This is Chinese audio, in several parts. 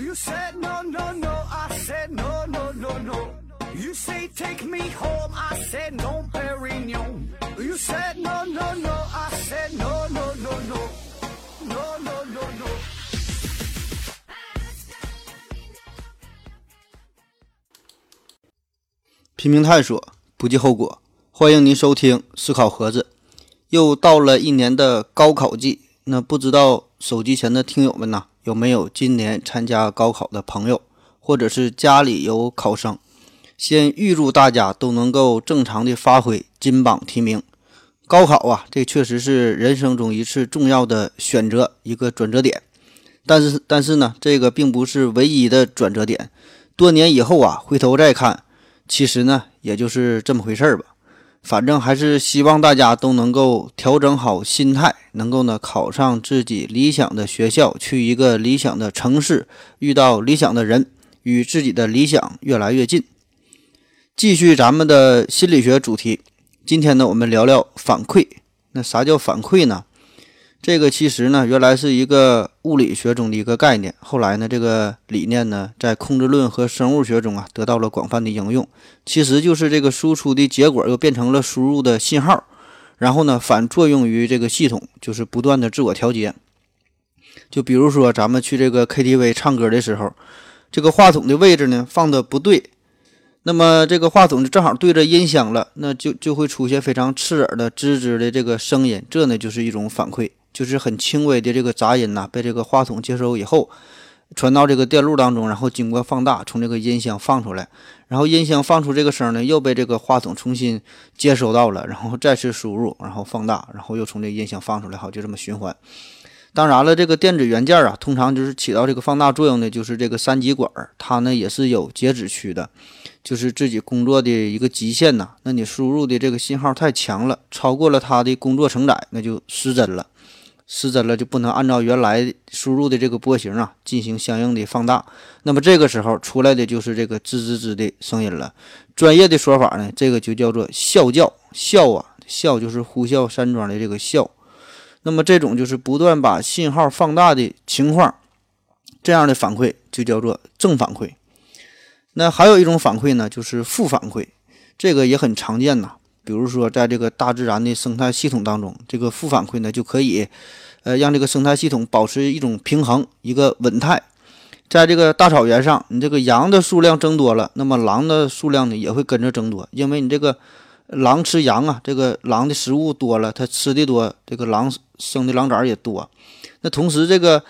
You said no, no, no, I said no, no, no, no. You say take me home, I said no, Perignon. You said no, no, no, I said no, no, no, no. No, no, no, no. 拼命探索，不计后果。欢迎您收听思考盒子。又到了一年的高考季，那不知道手机前的听友们呐，有没有今年参加高考的朋友，或者是家里有考生？先预祝大家都能够正常的发挥，金榜题名。高考啊，这确实是人生中一次重要的选择，一个转折点。但是，但是呢，这个并不是唯一的转折点。多年以后啊，回头再看，其实呢，也就是这么回事儿吧。反正还是希望大家都能够调整好心态，能够呢考上自己理想的学校，去一个理想的城市，遇到理想的人，与自己的理想越来越近。继续咱们的心理学主题，今天呢，我们聊聊反馈。那啥叫反馈呢？这个其实呢，原来是一个物理学中的一个概念，后来呢，这个理念呢，在控制论和生物学中啊，得到了广泛的应用。其实就是这个输出的结果又变成了输入的信号，然后呢，反作用于这个系统，就是不断的自我调节。就比如说咱们去这个 KTV 唱歌的时候，这个话筒的位置呢放的不对，那么这个话筒正好对着音响了，那就就会出现非常刺耳的吱吱的这个声音，这呢就是一种反馈。就是很轻微的这个杂音呐，被这个话筒接收以后，传到这个电路当中，然后经过放大，从这个音箱放出来，然后音箱放出这个声呢，又被这个话筒重新接收到了，然后再次输入，然后放大，然后又从这音箱放出来，好，就这么循环。当然了，这个电子元件啊，通常就是起到这个放大作用的，就是这个三极管，它呢也是有截止区的，就是自己工作的一个极限呐。那你输入的这个信号太强了，超过了它的工作承载，那就失真了。失真了就不能按照原来输入的这个波形啊进行相应的放大，那么这个时候出来的就是这个吱吱吱的声音了。专业的说法呢，这个就叫做啸叫，啸啊啸就是呼啸山庄的这个啸。那么这种就是不断把信号放大的情况，这样的反馈就叫做正反馈。那还有一种反馈呢，就是负反馈，这个也很常见呐。比如说，在这个大自然的生态系统当中，这个负反馈呢，就可以，呃，让这个生态系统保持一种平衡、一个稳态。在这个大草原上，你这个羊的数量增多了，那么狼的数量呢也会跟着增多，因为你这个狼吃羊啊，这个狼的食物多了，它吃的多，这个狼生的狼崽也多。那同时，这个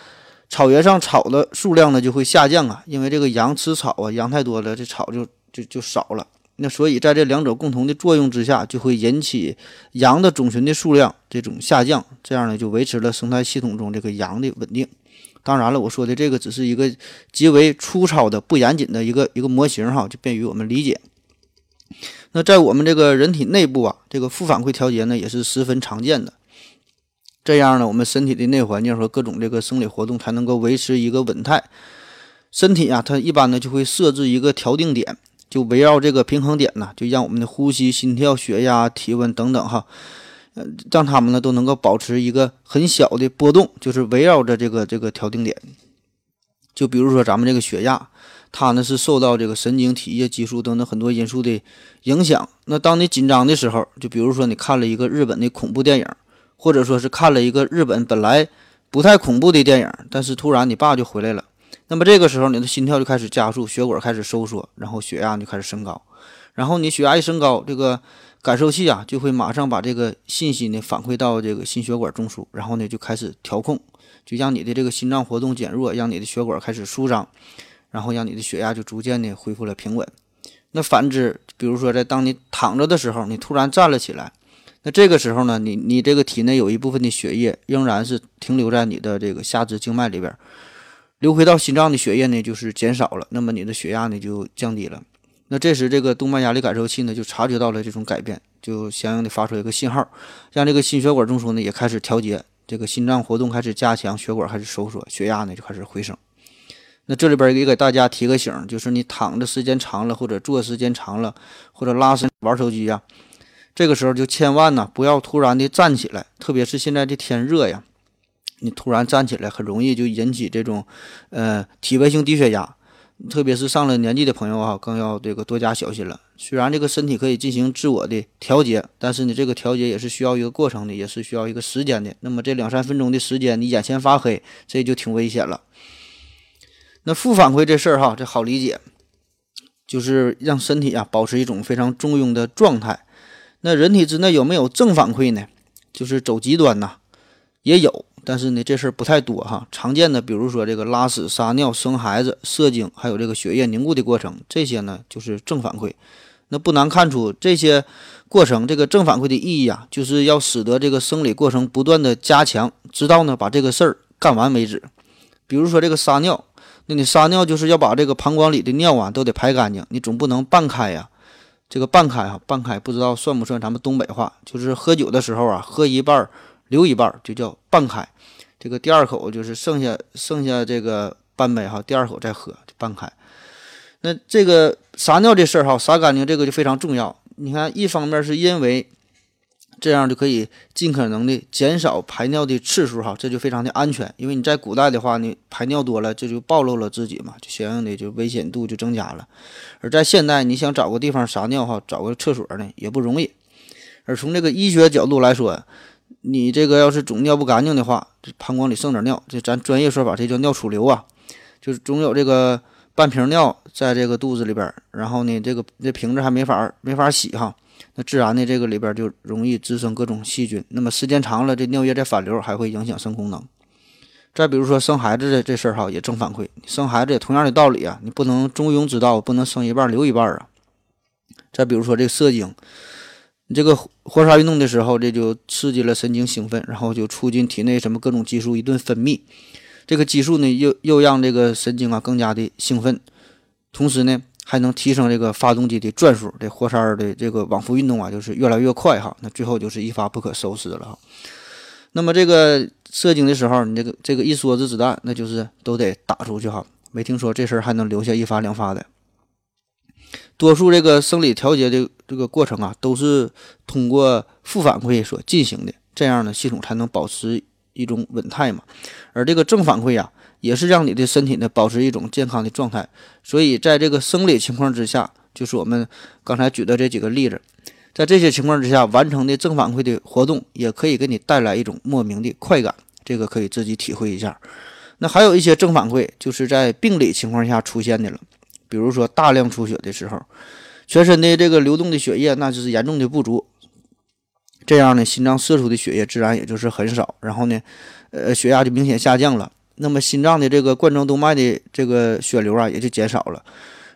草原上草的数量呢就会下降啊，因为这个羊吃草啊，羊太多了，这草就就就少了。那所以，在这两者共同的作用之下，就会引起羊的种群的数量这种下降，这样呢，就维持了生态系统中这个羊的稳定。当然了，我说的这个只是一个极为粗糙的、不严谨的一个一个模型哈，就便于我们理解。那在我们这个人体内部啊，这个负反馈调节呢，也是十分常见的。这样呢，我们身体的内环境和各种这个生理活动才能够维持一个稳态。身体啊，它一般呢就会设置一个调定点。就围绕这个平衡点呢，就让我们的呼吸、心跳、血压、体温等等哈，呃，让他们呢都能够保持一个很小的波动，就是围绕着这个这个调定点。就比如说咱们这个血压，它呢是受到这个神经、体液、激素等等很多因素的影响。那当你紧张的时候，就比如说你看了一个日本的恐怖电影，或者说是看了一个日本本来不太恐怖的电影，但是突然你爸就回来了。那么这个时候，你的心跳就开始加速，血管开始收缩，然后血压就开始升高。然后你血压一升高，这个感受器啊就会马上把这个信息呢反馈到这个心血管中枢，然后呢就开始调控，就让你的这个心脏活动减弱，让你的血管开始舒张，然后让你的血压就逐渐的恢复了平稳。那反之，比如说在当你躺着的时候，你突然站了起来，那这个时候呢，你你这个体内有一部分的血液仍然是停留在你的这个下肢静脉里边。流回到心脏的血液呢，就是减少了，那么你的血压呢就降低了。那这时这个动脉压力感受器呢就察觉到了这种改变，就相应的发出一个信号，让这个心血管中枢呢也开始调节，这个心脏活动开始加强，血管开始收缩，血压呢就开始回升。那这里边也给大家提个醒，就是你躺着时间长了，或者坐时间长了，或者拉伸玩手机呀，这个时候就千万呢不要突然的站起来，特别是现在这天热呀。你突然站起来，很容易就引起这种呃体位性低血压。特别是上了年纪的朋友啊，更要这个多加小心了。虽然这个身体可以进行自我的调节，但是呢，这个调节也是需要一个过程的，也是需要一个时间的。那么这两三分钟的时间，你眼前发黑，这就挺危险了。那负反馈这事儿哈，这好理解，就是让身体啊保持一种非常中庸的状态。那人体之内有没有正反馈呢？就是走极端呐，也有。但是呢，这事儿不太多哈。常见的，比如说这个拉屎、撒尿、生孩子、射精，还有这个血液凝固的过程，这些呢就是正反馈。那不难看出，这些过程这个正反馈的意义啊，就是要使得这个生理过程不断的加强，直到呢把这个事儿干完为止。比如说这个撒尿，那你撒尿就是要把这个膀胱里的尿啊都得排干净，你总不能半开呀。这个半开哈，半开不知道算不算咱们东北话，就是喝酒的时候啊，喝一半儿。留一半就叫半开，这个第二口就是剩下剩下这个半杯哈，第二口再喝就半开。那这个撒尿这事儿哈，撒干净这个就非常重要。你看，一方面是因为这样就可以尽可能的减少排尿的次数哈，这就非常的安全。因为你在古代的话你排尿多了，这就暴露了自己嘛，就相应的就危险度就增加了。而在现代，你想找个地方撒尿哈，找个厕所呢也不容易。而从这个医学角度来说，你这个要是总尿不干净的话，这膀胱里剩点尿，这咱专业说法这叫尿储留啊，就是总有这个半瓶尿在这个肚子里边，然后呢，这个这瓶子还没法没法洗哈，那自然的这个里边就容易滋生各种细菌，那么时间长了，这尿液再反流，还会影响肾功能。再比如说生孩子的这事儿哈，也正反馈，生孩子也同样的道理啊，你不能中庸之道，不能生一半留一半啊。再比如说这个射精。你这个活塞运动的时候，这就刺激了神经兴奋，然后就促进体内什么各种激素一顿分泌。这个激素呢，又又让这个神经啊更加的兴奋，同时呢，还能提升这个发动机的转速，这活塞的这个往复运动啊，就是越来越快哈。那最后就是一发不可收拾了哈。那么这个射精的时候，你这个这个一梭子子弹，那就是都得打出去哈。没听说这事儿还能留下一发两发的。多数这个生理调节的这个过程啊，都是通过负反馈所进行的，这样呢，系统才能保持一种稳态嘛。而这个正反馈呀，也是让你的身体呢保持一种健康的状态。所以在这个生理情况之下，就是我们刚才举的这几个例子，在这些情况之下完成的正反馈的活动，也可以给你带来一种莫名的快感，这个可以自己体会一下。那还有一些正反馈，就是在病理情况下出现的了。比如说大量出血的时候，全身的这个流动的血液那就是严重的不足，这样呢，心脏射出的血液自然也就是很少，然后呢，呃，血压就明显下降了。那么心脏的这个冠状动脉的这个血流啊也就减少了，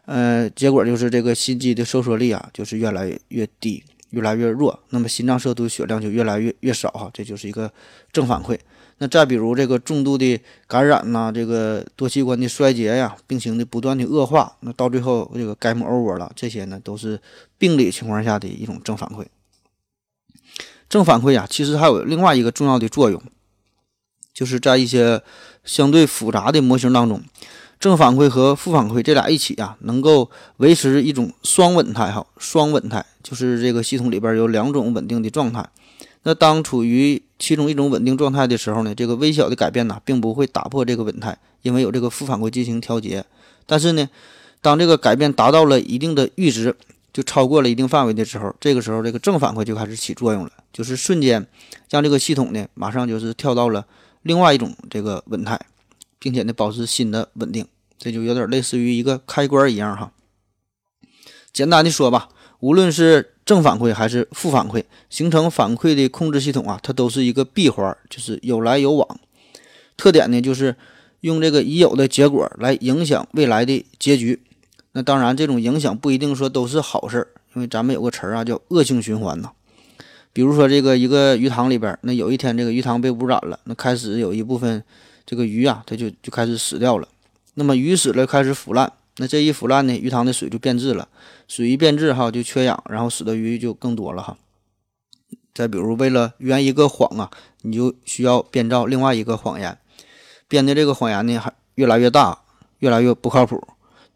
呃，结果就是这个心肌的收缩力啊就是越来越低，越来越弱，那么心脏摄入血量就越来越越少哈，这就是一个正反馈。那再比如这个重度的感染呐，这个多器官的衰竭呀，病情的不断的恶化，那到最后这个 game over 了，这些呢都是病理情况下的一种正反馈。正反馈呀，其实还有另外一个重要的作用，就是在一些相对复杂的模型当中，正反馈和负反馈这俩一起啊，能够维持一种双稳态哈，双稳态就是这个系统里边有两种稳定的状态。那当处于其中一种稳定状态的时候呢，这个微小的改变呢，并不会打破这个稳态，因为有这个负反馈进行调节。但是呢，当这个改变达到了一定的阈值，就超过了一定范围的时候，这个时候这个正反馈就开始起作用了，就是瞬间让这个系统呢，马上就是跳到了另外一种这个稳态，并且呢，保持新的稳定。这就有点类似于一个开关一样哈。简单的说吧，无论是正反馈还是负反馈，形成反馈的控制系统啊，它都是一个闭环，就是有来有往。特点呢，就是用这个已有的结果来影响未来的结局。那当然，这种影响不一定说都是好事儿，因为咱们有个词儿啊，叫恶性循环呐。比如说，这个一个鱼塘里边，那有一天这个鱼塘被污染了，那开始有一部分这个鱼啊，它就就开始死掉了。那么鱼死了，开始腐烂。那这一腐烂呢，鱼塘的水就变质了，水一变质哈，就缺氧，然后死的鱼就更多了哈。再比如，为了圆一个谎啊，你就需要编造另外一个谎言，编的这个谎言呢还越来越大，越来越不靠谱。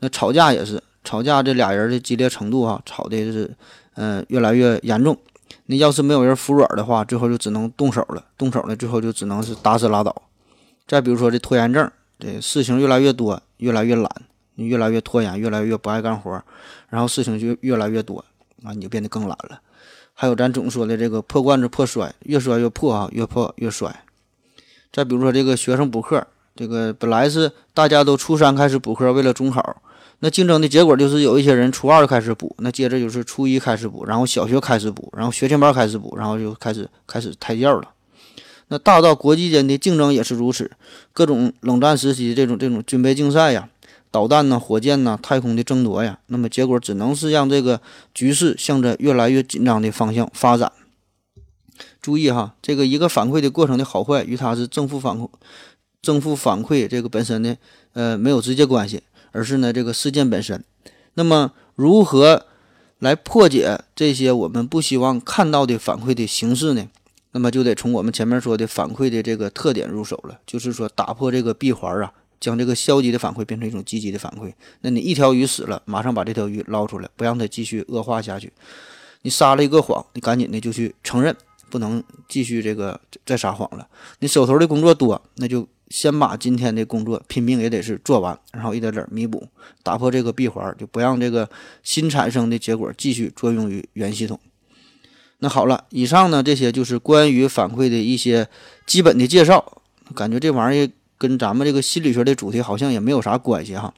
那吵架也是，吵架这俩人的激烈程度哈，吵的是嗯越来越严重。那要是没有人服软的话，最后就只能动手了，动手了，最后就只能是打死拉倒。再比如说这拖延症，这事情越来越多，越来越懒，越来越拖延，越来越不爱干活，然后事情就越来越多啊，你就变得更懒了。还有咱总说的这个破罐子破摔，越摔越破啊，越破越摔。再比如说这个学生补课，这个本来是大家都初三开始补课，为了中考，那竞争的结果就是有一些人初二开始补，那接着就是初一开始补，然后小学开始补，然后学前班开始补，然后就开始开始胎教了。那大到国际间的竞争也是如此，各种冷战时期这种这种军备竞赛呀，导弹呐、火箭呐、太空的争夺呀，那么结果只能是让这个局势向着越来越紧张的方向发展。注意哈，这个一个反馈的过程的好坏与它是正负反馈、正负反馈这个本身呢，呃，没有直接关系，而是呢这个事件本身。那么如何来破解这些我们不希望看到的反馈的形式呢？那么就得从我们前面说的反馈的这个特点入手了，就是说打破这个闭环啊，将这个消极的反馈变成一种积极的反馈。那你一条鱼死了，马上把这条鱼捞出来，不让它继续恶化下去。你撒了一个谎，你赶紧的就去承认。不能继续这个再撒谎了。你手头的工作多，那就先把今天的工作拼命也得是做完，然后一点点弥补，打破这个闭环，就不让这个新产生的结果继续作用于原系统。那好了，以上呢这些就是关于反馈的一些基本的介绍。感觉这玩意儿跟咱们这个心理学的主题好像也没有啥关系哈。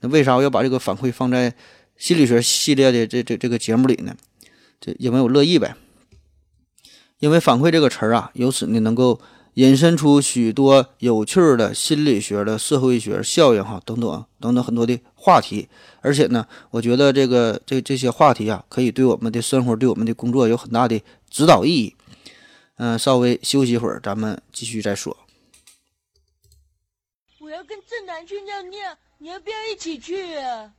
那为啥我要把这个反馈放在心理学系列的这这这个节目里呢？这因为我乐意呗。因为反馈这个词儿啊，由此呢能够引申出许多有趣的心理学的社会学效应哈，等等等等很多的话题。而且呢，我觉得这个这这些话题啊，可以对我们的生活、对我们的工作有很大的指导意义。嗯，稍微休息一会儿，咱们继续再说。我要跟正南去尿尿，你要不要一起去啊？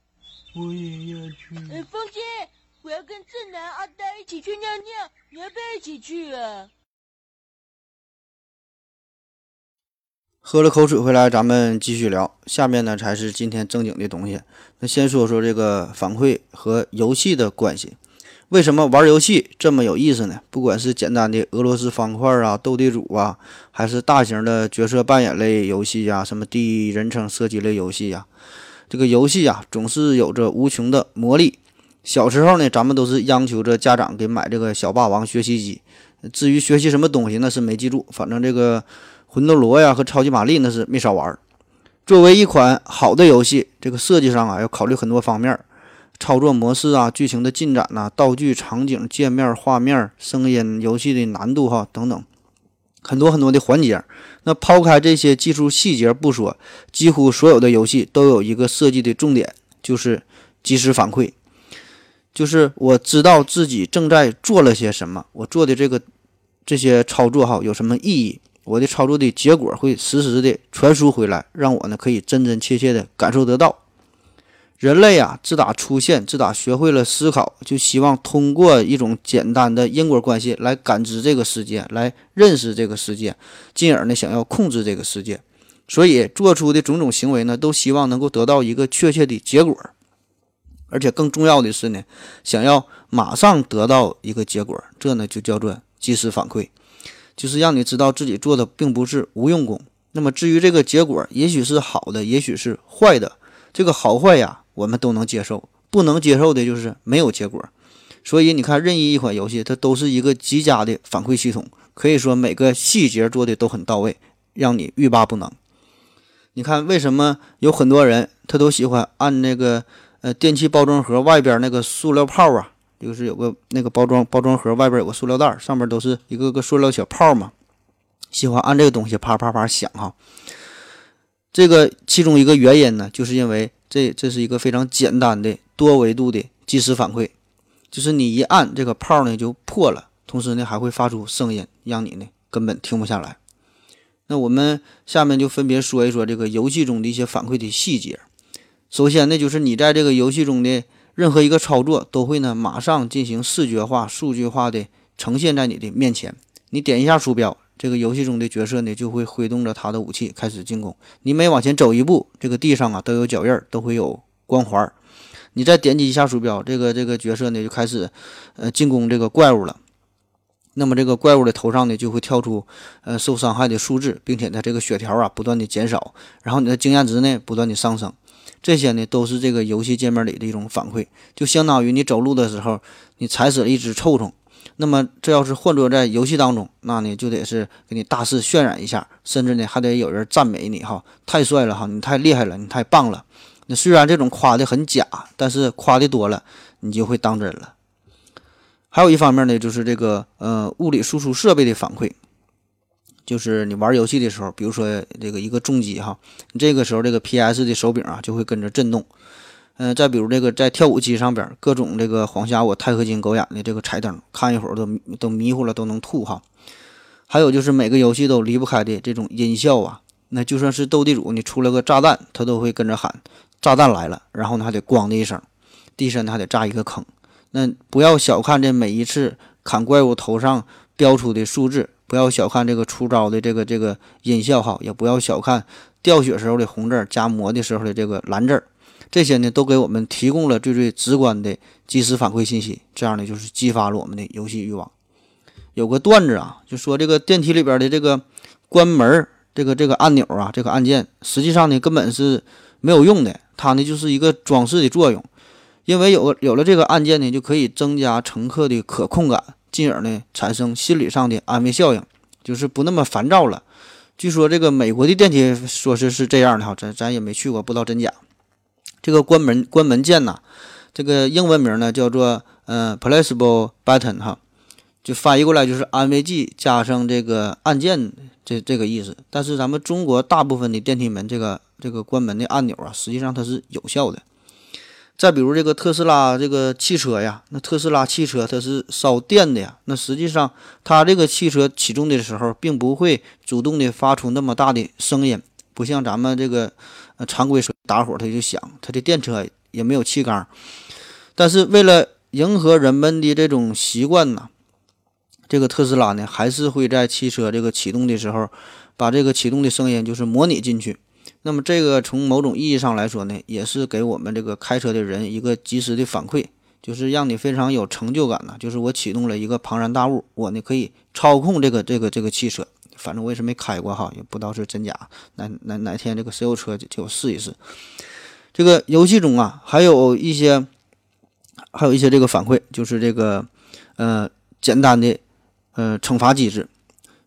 我也要去。哎，风姐。我要跟正南、阿呆一起去尿尿，你要不要一起去啊？喝了口水回来，咱们继续聊。下面呢才是今天正经的东西。那先说说这个反馈和游戏的关系。为什么玩游戏这么有意思呢？不管是简单的俄罗斯方块啊、斗地主啊，还是大型的角色扮演类游戏呀，什么第一人称射击类游戏呀，这个游戏呀，总是有着无穷的魔力。小时候呢，咱们都是央求着家长给买这个小霸王学习机。至于学习什么东西，那是没记住。反正这个魂斗罗呀和超级玛丽那是没少玩。作为一款好的游戏，这个设计上啊要考虑很多方面：操作模式啊、剧情的进展呐、道具、场景、界面、画面、声音、游戏的难度哈等等，很多很多的环节。那抛开这些技术细节不说，几乎所有的游戏都有一个设计的重点，就是及时反馈。就是我知道自己正在做了些什么，我做的这个这些操作哈有什么意义，我的操作的结果会实时的传输回来，让我呢可以真真切切的感受得到。人类啊，自打出现，自打学会了思考，就希望通过一种简单的因果关系来感知这个世界，来认识这个世界，进而呢想要控制这个世界，所以做出的种种行为呢，都希望能够得到一个确切的结果。而且更重要的是呢，想要马上得到一个结果，这呢就叫做及时反馈，就是让你知道自己做的并不是无用功。那么至于这个结果，也许是好的，也许是坏的，这个好坏呀，我们都能接受。不能接受的就是没有结果。所以你看，任意一款游戏，它都是一个极佳的反馈系统，可以说每个细节做的都很到位，让你欲罢不能。你看，为什么有很多人他都喜欢按那个？呃，电器包装盒外边那个塑料泡啊，就是有个那个包装包装盒外边有个塑料袋，上面都是一个个塑料小泡嘛。喜欢按这个东西啪啪啪响哈。这个其中一个原因呢，就是因为这这是一个非常简单的多维度的即时反馈，就是你一按这个泡呢就破了，同时呢还会发出声音，让你呢根本停不下来。那我们下面就分别说一说这个游戏中的一些反馈的细节。首先呢，就是你在这个游戏中的任何一个操作，都会呢马上进行视觉化、数据化的呈现在你的面前。你点一下鼠标，这个游戏中的角色呢就会挥动着他的武器开始进攻。你每往前走一步，这个地上啊都有脚印，都会有光环。你再点击一下鼠标，这个这个角色呢就开始呃进攻这个怪物了。那么这个怪物的头上呢就会跳出呃受伤害的数字，并且呢这个血条啊不断的减少，然后你的经验值呢不断的上升，这些呢都是这个游戏界面里的一种反馈，就相当于你走路的时候你踩死了一只臭虫。那么这要是换做在游戏当中，那呢就得是给你大肆渲染一下，甚至呢还得有人赞美你哈，太帅了哈，你太厉害了，你太棒了。那虽然这种夸的很假，但是夸的多了，你就会当真了。还有一方面呢，就是这个呃物理输出设备的反馈，就是你玩游戏的时候，比如说这个一个重击哈，你这个时候这个 PS 的手柄啊就会跟着震动。嗯，再比如这个在跳舞机上边，各种这个黄瞎我钛合金狗眼的这个彩灯，看一会儿都都迷糊了，都能吐哈。还有就是每个游戏都离不开的这种音效啊，那就算是斗地主，你出了个炸弹，他都会跟着喊炸弹来了，然后呢还得咣的一声，地上还得炸一个坑。那不要小看这每一次砍怪物头上标出的数字，不要小看这个出招的这个这个音效哈，也不要小看掉血时候的红字儿加魔的时候的这个蓝字儿。这些呢，都给我们提供了最最直观的即时反馈信息，这样呢，就是激发了我们的游戏欲望。有个段子啊，就说这个电梯里边的这个关门这个这个按钮啊，这个按键，实际上呢根本是没有用的，它呢就是一个装饰的作用。因为有有了这个按键呢，就可以增加乘客的可控感，进而呢产生心理上的安慰效应，就是不那么烦躁了。据说这个美国的电梯说是是这样的哈，咱咱也没去过，不知道真假。这个关门关门键呐，这个英文名呢叫做呃 p l a c e b l e button 哈，就翻译过来就是安慰剂加上这个按键这这个意思。但是咱们中国大部分的电梯门这个这个关门的按钮啊，实际上它是有效的。再比如这个特斯拉这个汽车呀，那特斯拉汽车它是烧电的呀，那实际上它这个汽车启动的时候，并不会主动的发出那么大的声音，不像咱们这个。呃，常规说打火它就响，它的电车也没有气缸，但是为了迎合人们的这种习惯呢，这个特斯拉呢还是会在汽车这个启动的时候，把这个启动的声音就是模拟进去。那么这个从某种意义上来说呢，也是给我们这个开车的人一个及时的反馈，就是让你非常有成就感呢。就是我启动了一个庞然大物，我呢可以操控这个这个这个汽车。反正我也是没开过哈，也不知道是真假。哪哪哪天这个谁有车就就试一试。这个游戏中啊，还有一些，还有一些这个反馈，就是这个呃简单的呃惩罚机制，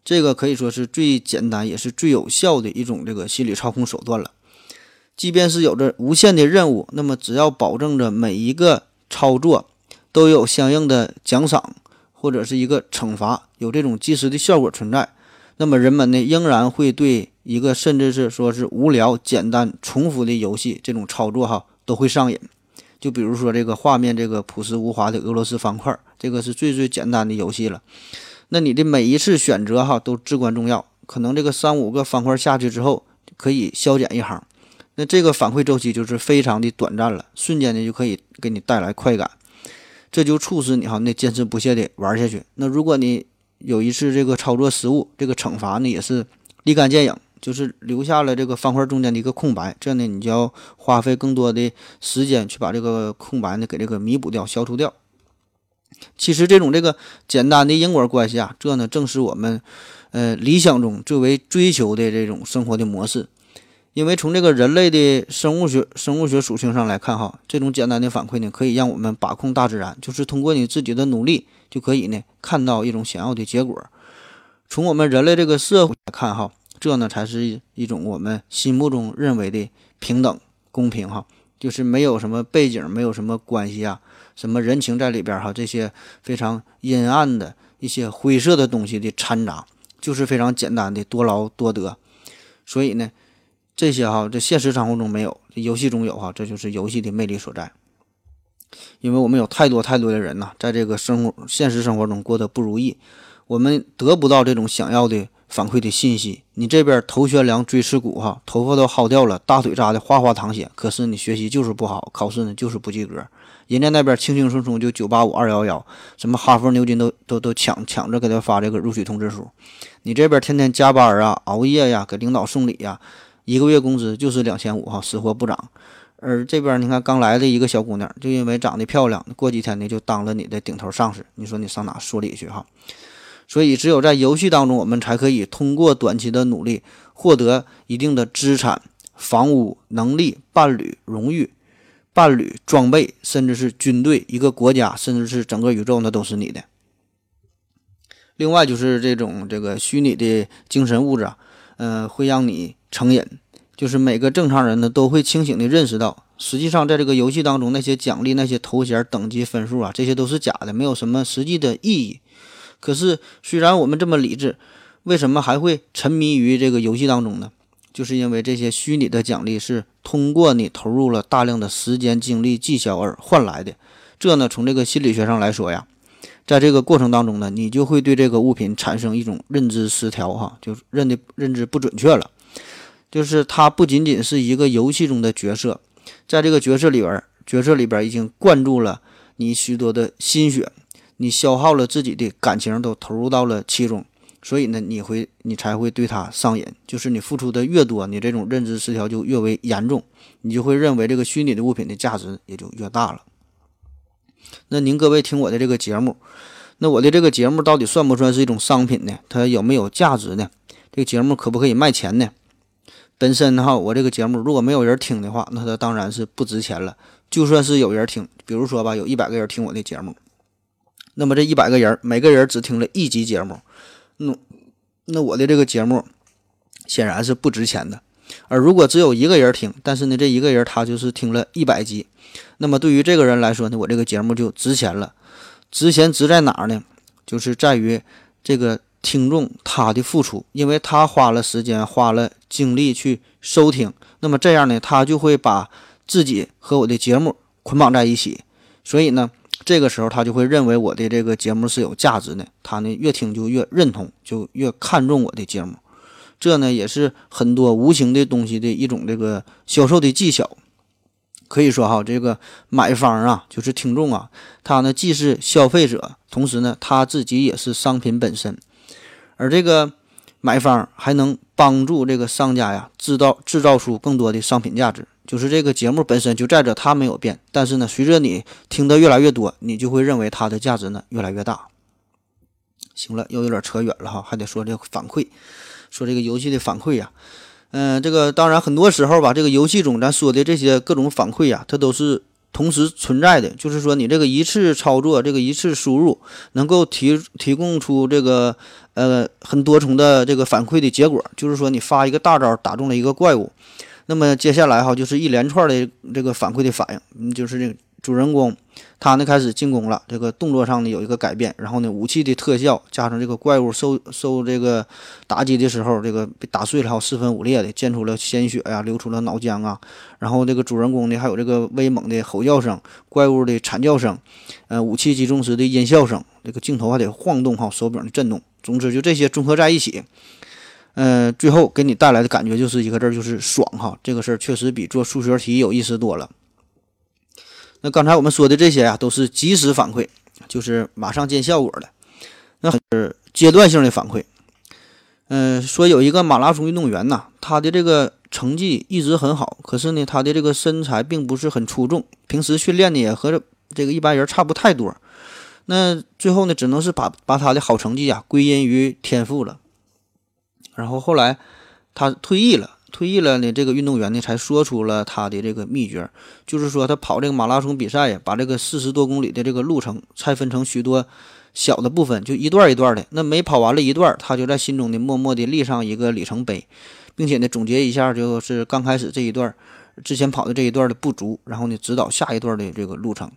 这个可以说是最简单也是最有效的一种这个心理操控手段了。即便是有着无限的任务，那么只要保证着每一个操作都有相应的奖赏或者是一个惩罚，有这种即时的效果存在。那么人们呢，仍然会对一个甚至是说是无聊、简单、重复的游戏这种操作哈，都会上瘾。就比如说这个画面这个朴实无华的俄罗斯方块，这个是最最简单的游戏了。那你的每一次选择哈都至关重要。可能这个三五个方块下去之后，可以消减一行。那这个反馈周期就是非常的短暂了，瞬间呢就可以给你带来快感，这就促使你哈那坚持不懈的玩下去。那如果你有一次这个操作失误，这个惩罚呢也是立竿见影，就是留下了这个方块中间的一个空白，这样呢你就要花费更多的时间去把这个空白呢给这个弥补掉、消除掉。其实这种这个简单的因果关系啊，这呢正是我们呃理想中最为追求的这种生活的模式。因为从这个人类的生物学生物学属性上来看，哈，这种简单的反馈呢，可以让我们把控大自然，就是通过你自己的努力，就可以呢看到一种想要的结果。从我们人类这个社会来看，哈，这呢才是一种我们心目中认为的平等、公平，哈，就是没有什么背景，没有什么关系啊，什么人情在里边，哈，这些非常阴暗的一些灰色的东西的掺杂，就是非常简单的多劳多得。所以呢。这些哈，这现实生活中没有，游戏中有哈，这就是游戏的魅力所在。因为我们有太多太多的人呐，在这个生活现实生活中过得不如意，我们得不到这种想要的反馈的信息。你这边头悬梁锥刺股哈，头发都薅掉了，大腿扎的哗哗淌血，可是你学习就是不好，考试呢就是不及格。人家那边轻轻松松就九八五二幺幺，什么哈佛牛津都都都抢抢着给他发这个录取通知书，你这边天天加班啊，熬夜呀，给领导送礼呀。一个月工资就是两千五哈，死活不涨。而这边你看刚来的一个小姑娘，就因为长得漂亮，过几天呢就当了你的顶头上司。你说你上哪说理去哈？所以只有在游戏当中，我们才可以通过短期的努力获得一定的资产、房屋、能力、伴侣、荣誉、伴侣、装备，甚至是军队、一个国家，甚至是整个宇宙，那都是你的。另外就是这种这个虚拟的精神物质啊，呃，会让你成瘾。就是每个正常人呢都会清醒地认识到，实际上在这个游戏当中，那些奖励、那些头衔、等级、分数啊，这些都是假的，没有什么实际的意义。可是，虽然我们这么理智，为什么还会沉迷于这个游戏当中呢？就是因为这些虚拟的奖励是通过你投入了大量的时间、精力、绩效而换来的。这呢，从这个心理学上来说呀，在这个过程当中呢，你就会对这个物品产生一种认知失调，哈，就认的认知不准确了。就是它不仅仅是一个游戏中的角色，在这个角色里边，角色里边已经灌注了你许多的心血，你消耗了自己的感情，都投入到了其中，所以呢，你会你才会对他上瘾。就是你付出的越多，你这种认知失调就越为严重，你就会认为这个虚拟的物品的价值也就越大了。那您各位听我的这个节目，那我的这个节目到底算不算是一种商品呢？它有没有价值呢？这个节目可不可以卖钱呢？本身哈，我这个节目如果没有人听的话，那它当然是不值钱了。就算是有人听，比如说吧，有一百个人听我的节目，那么这一百个人，每个人只听了一集节目，那那我的这个节目显然是不值钱的。而如果只有一个人听，但是呢，这一个人他就是听了一百集，那么对于这个人来说呢，我这个节目就值钱了。值钱值在哪儿呢？就是在于这个。听众他的付出，因为他花了时间、花了精力去收听，那么这样呢，他就会把自己和我的节目捆绑在一起，所以呢，这个时候他就会认为我的这个节目是有价值的，他呢越听就越认同，就越看重我的节目，这呢也是很多无形的东西的一种这个销售的技巧。可以说哈，这个买方啊，就是听众啊，他呢既是消费者，同时呢他自己也是商品本身。而这个买方还能帮助这个商家呀，制造制造出更多的商品价值。就是这个节目本身就在这，它没有变，但是呢，随着你听得越来越多，你就会认为它的价值呢越来越大。行了，又有点扯远了哈，还得说这个反馈，说这个游戏的反馈呀，嗯，这个当然很多时候吧，这个游戏中咱说的这些各种反馈呀，它都是。同时存在的，就是说你这个一次操作，这个一次输入，能够提提供出这个呃很多重的这个反馈的结果。就是说你发一个大招打中了一个怪物，那么接下来哈就是一连串的这个反馈的反应，就是这个主人公。他呢开始进攻了，这个动作上呢有一个改变，然后呢武器的特效加上这个怪物受受这个打击的时候，这个被打碎了，还有四分五裂的，溅出了鲜血呀，流出了脑浆啊，然后这个主人公呢还有这个威猛的吼叫声，怪物的惨叫声，呃武器击中时的音效声，这个镜头还得晃动哈，手柄的震动，总之就这些综合在一起，嗯，最后给你带来的感觉就是一个字，就是爽哈，这个事儿确实比做数学题有意思多了。那刚才我们说的这些啊，都是及时反馈，就是马上见效果的。那是阶段性的反馈。嗯，说有一个马拉松运动员呐，他的这个成绩一直很好，可是呢，他的这个身材并不是很出众，平时训练呢也和这个一般人差不太多。那最后呢，只能是把把他的好成绩啊归因于天赋了。然后后来他退役了。退役了呢，这个运动员呢才说出了他的这个秘诀，就是说他跑这个马拉松比赛呀，把这个四十多公里的这个路程拆分成许多小的部分，就一段一段的。那每跑完了一段，他就在心中呢默默地立上一个里程碑，并且呢总结一下，就是刚开始这一段之前跑的这一段的不足，然后呢指导下一段的这个路程。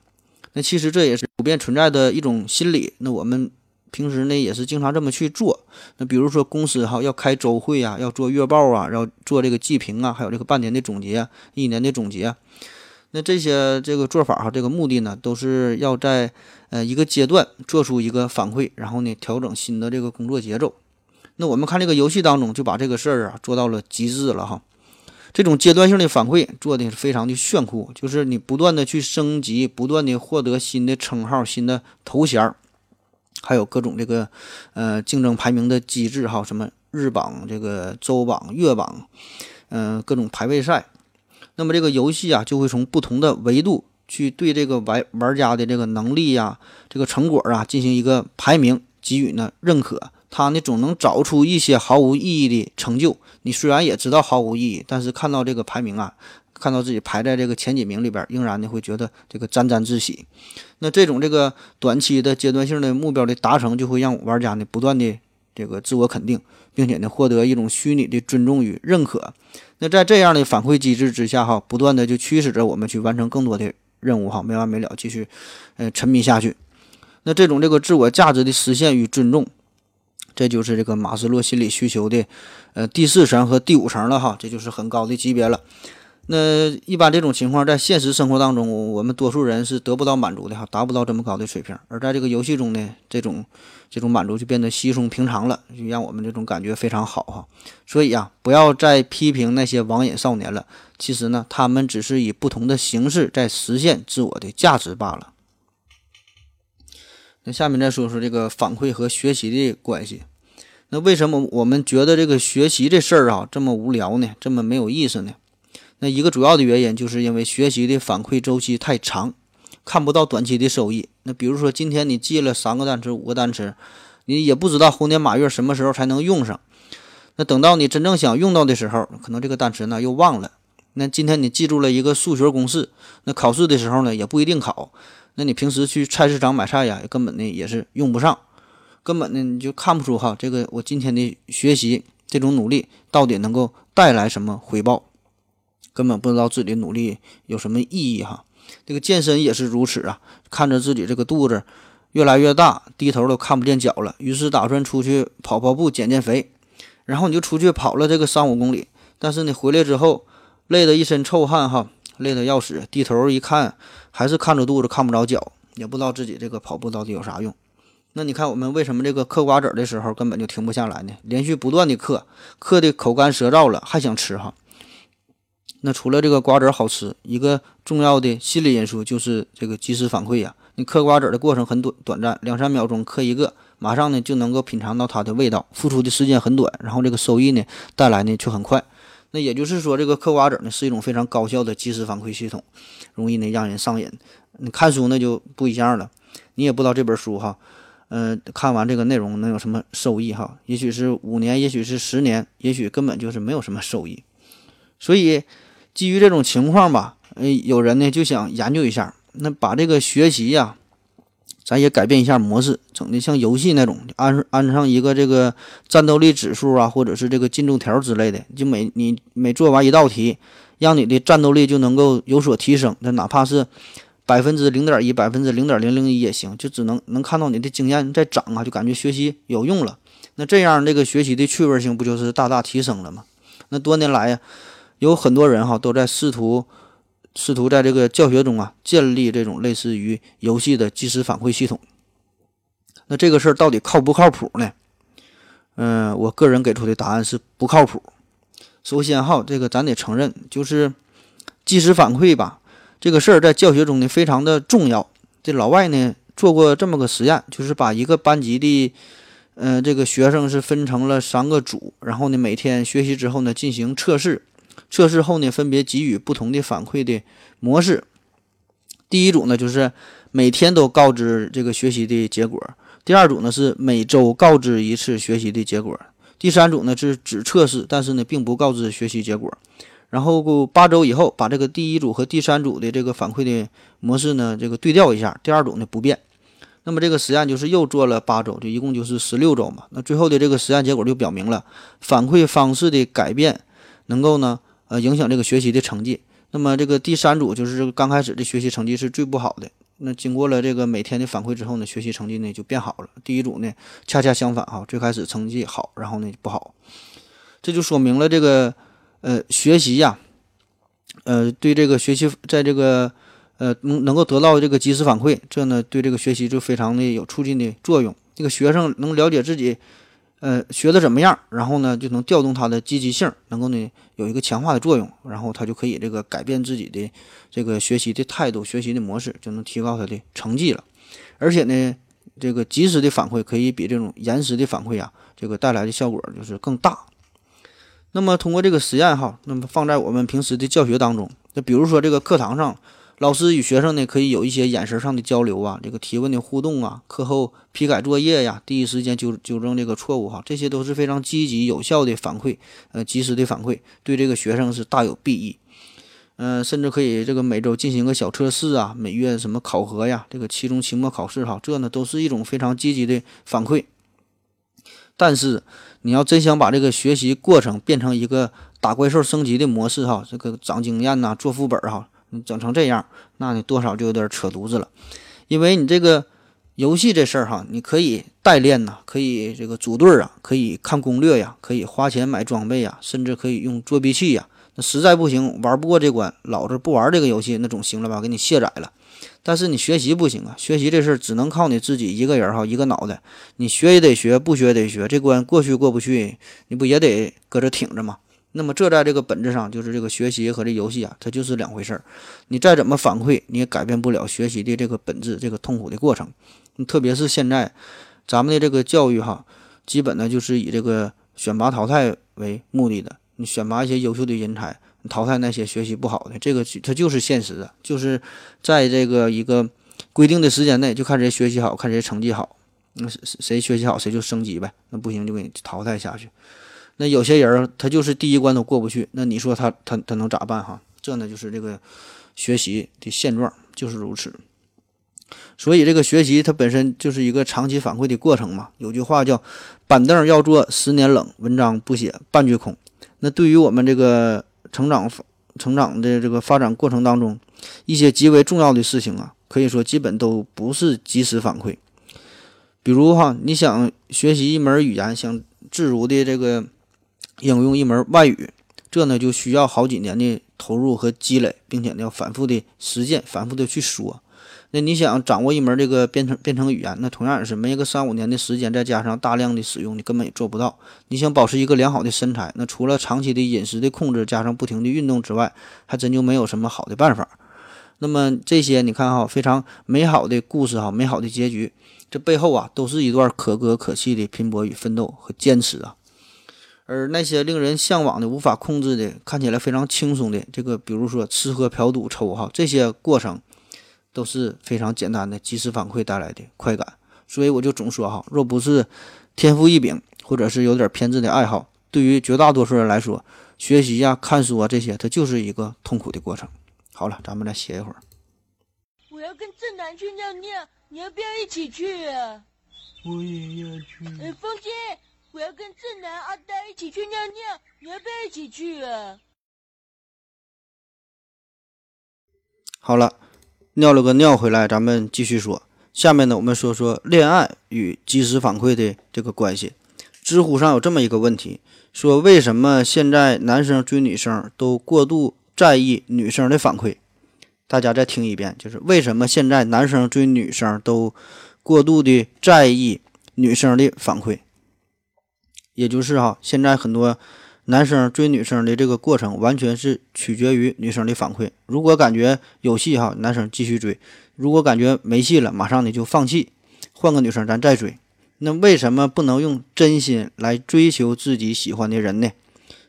那其实这也是普遍存在的一种心理。那我们。平时呢也是经常这么去做，那比如说公司哈要开周会啊，要做月报啊，要做这个季评啊，还有这个半年的总结、一年的总结，那这些这个做法哈，这个目的呢都是要在呃一个阶段做出一个反馈，然后呢调整新的这个工作节奏。那我们看这个游戏当中就把这个事儿啊做到了极致了哈，这种阶段性的反馈做的是非常的炫酷，就是你不断的去升级，不断的获得新的称号、新的头衔儿。还有各种这个，呃，竞争排名的机制哈，什么日榜、这个周榜、月榜，嗯，各种排位赛。那么这个游戏啊，就会从不同的维度去对这个玩玩家的这个能力呀、这个成果啊进行一个排名，给予呢认可，他呢总能找出一些毫无意义的成就。你虽然也知道毫无意义，但是看到这个排名啊，看到自己排在这个前几名里边，仍然呢会觉得这个沾沾自喜。那这种这个短期的阶段性的目标的达成，就会让玩家呢不断的这个自我肯定，并且呢获得一种虚拟的尊重与认可。那在这样的反馈机制之下，哈，不断的就驱使着我们去完成更多的任务，哈，没完没了，继续呃沉迷下去。那这种这个自我价值的实现与尊重，这就是这个马斯洛心理需求的呃第四层和第五层了，哈，这就是很高的级别了。那一般这种情况在现实生活当中，我们多数人是得不到满足的哈，达不到这么高的水平。而在这个游戏中呢，这种这种满足就变得稀松平常了，就让我们这种感觉非常好哈。所以啊，不要再批评那些网瘾少年了，其实呢，他们只是以不同的形式在实现自我的价值罢了。那下面再说说这个反馈和学习的关系。那为什么我们觉得这个学习这事儿啊这么无聊呢？这么没有意思呢？那一个主要的原因，就是因为学习的反馈周期太长，看不到短期的收益。那比如说，今天你记了三个单词、五个单词，你也不知道猴年马月什么时候才能用上。那等到你真正想用到的时候，可能这个单词呢又忘了。那今天你记住了一个数学公式，那考试的时候呢也不一定考。那你平时去菜市场买菜呀，根本呢也是用不上，根本呢你就看不出哈，这个我今天的学习这种努力到底能够带来什么回报。根本不知道自己的努力有什么意义哈，这个健身也是如此啊，看着自己这个肚子越来越大，低头都看不见脚了，于是打算出去跑跑步减减肥，然后你就出去跑了这个三五公里，但是你回来之后累得一身臭汗哈，累得要死，低头一看还是看着肚子看不着脚，也不知道自己这个跑步到底有啥用。那你看我们为什么这个嗑瓜子的时候根本就停不下来呢？连续不断的嗑，嗑的口干舌燥了，还想吃哈。那除了这个瓜子好吃，一个重要的心理因素就是这个及时反馈呀。你嗑瓜子的过程很短短暂，两三秒钟嗑一个，马上呢就能够品尝到它的味道，付出的时间很短，然后这个收益呢带来呢却很快。那也就是说，这个嗑瓜子呢是一种非常高效的及时反馈系统，容易呢让人上瘾。你看书那就不一样了，你也不知道这本书哈，嗯，看完这个内容能有什么收益哈？也许是五年，也许是十年，也许根本就是没有什么收益，所以。基于这种情况吧，呃，有人呢就想研究一下，那把这个学习呀，咱也改变一下模式，整的像游戏那种，安安上一个这个战斗力指数啊，或者是这个进度条之类的，就每你每做完一道题，让你的战斗力就能够有所提升，那哪怕是百分之零点一、百分之零点零零一也行，就只能能看到你的经验在涨啊，就感觉学习有用了。那这样这个学习的趣味性不就是大大提升了吗？那多年来呀。有很多人哈都在试图试图在这个教学中啊建立这种类似于游戏的即时反馈系统。那这个事儿到底靠不靠谱呢？嗯，我个人给出的答案是不靠谱。首先哈，这个咱得承认，就是即时反馈吧，这个事儿在教学中呢非常的重要。这老外呢做过这么个实验，就是把一个班级的嗯这个学生是分成了三个组，然后呢每天学习之后呢进行测试。测试后呢，分别给予不同的反馈的模式。第一组呢，就是每天都告知这个学习的结果；第二组呢是每周告知一次学习的结果；第三组呢是只测试，但是呢并不告知学习结果。然后八周以后，把这个第一组和第三组的这个反馈的模式呢，这个对调一下，第二组呢不变。那么这个实验就是又做了八周，就一共就是十六周嘛。那最后的这个实验结果就表明了，反馈方式的改变能够呢。呃，影响这个学习的成绩。那么这个第三组就是刚开始的学习成绩是最不好的。那经过了这个每天的反馈之后呢，学习成绩呢就变好了。第一组呢恰恰相反哈，最开始成绩好，然后呢不好。这就说明了这个呃学习呀，呃对这个学习在这个呃能能够得到这个及时反馈，这呢对这个学习就非常的有促进的作用。这个学生能了解自己。呃，学的怎么样？然后呢，就能调动他的积极性，能够呢有一个强化的作用，然后他就可以这个改变自己的这个学习的态度、学习的模式，就能提高他的成绩了。而且呢，这个及时的反馈可以比这种延时的反馈啊，这个带来的效果就是更大。那么通过这个实验哈，那么放在我们平时的教学当中，那比如说这个课堂上，老师与学生呢可以有一些眼神上的交流啊，这个提问的互动啊，课后批改作业呀，第一时间纠纠正这个错误哈，这些都是非常积极有效的反馈，呃，及时的反馈，对这个学生是大有裨益。嗯，甚至可以这个每周进行个小测试啊，每月什么考核呀，这个期中、期末考试哈，这呢都是一种非常积极的反馈。但是你要真想把这个学习过程变成一个打怪兽升级的模式哈，这个长经验呐，做副本哈，你整成这样，那你多少就有点扯犊子了。因为你这个游戏这事儿哈，你可以代练呐，可以这个组队啊，可以看攻略呀，可以花钱买装备呀，甚至可以用作弊器呀。那实在不行，玩不过这关，老子不玩这个游戏，那总行了吧？给你卸载了。但是你学习不行啊，学习这事儿只能靠你自己一个人哈，一个脑袋。你学也得学，不学也得学。这关过去过不去，你不也得搁这挺着吗？那么这在这个本质上，就是这个学习和这游戏啊，它就是两回事儿。你再怎么反馈，你也改变不了学习的这个本质，这个痛苦的过程。特别是现在，咱们的这个教育哈，基本呢就是以这个选拔淘汰为目的的。你选拔一些优秀的人才，淘汰那些学习不好的，这个它就是现实的，就是在这个一个规定的时间内，就看谁学习好看谁成绩好，那谁谁学习好谁就升级呗，那不行就给你淘汰下去。那有些人他就是第一关都过不去，那你说他他他能咋办哈？这呢就是这个学习的现状就是如此。所以这个学习它本身就是一个长期反馈的过程嘛。有句话叫“板凳要坐十年冷，文章不写半句空”。那对于我们这个成长、成长的这个发展过程当中，一些极为重要的事情啊，可以说基本都不是及时反馈。比如哈，你想学习一门语言，想自如的这个应用一门外语，这呢就需要好几年的投入和积累，并且呢要反复的实践，反复的去说。那你想掌握一门这个编程编程语言，那同样也是没个三五年的时间，再加上大量的使用，你根本也做不到。你想保持一个良好的身材，那除了长期的饮食的控制，加上不停的运动之外，还真就没有什么好的办法。那么这些你看哈，非常美好的故事哈，美好的结局，这背后啊，都是一段可歌可泣的拼搏与奋斗和坚持啊。而那些令人向往的、无法控制的、看起来非常轻松的，这个比如说吃喝嫖赌抽哈，这些过程。都是非常简单的及时反馈带来的快感，所以我就总说哈，若不是天赋异禀，或者是有点偏执的爱好，对于绝大多数人来说，学习呀、看书啊这些，它就是一个痛苦的过程。好了，咱们再歇一会儿。我要跟正南去尿尿，你要不要一起去啊？我也要去。哎，风姐，我要跟正南、阿呆一起去尿尿，你要不要一起去啊？好了。尿了个尿回来，咱们继续说。下面呢，我们说说恋爱与及时反馈的这个关系。知乎上有这么一个问题，说为什么现在男生追女生都过度在意女生的反馈？大家再听一遍，就是为什么现在男生追女生都过度的在意女生的反馈？也就是哈，现在很多。男生追女生的这个过程完全是取决于女生的反馈。如果感觉有戏哈，男生继续追；如果感觉没戏了，马上你就放弃，换个女生咱再追。那为什么不能用真心来追求自己喜欢的人呢？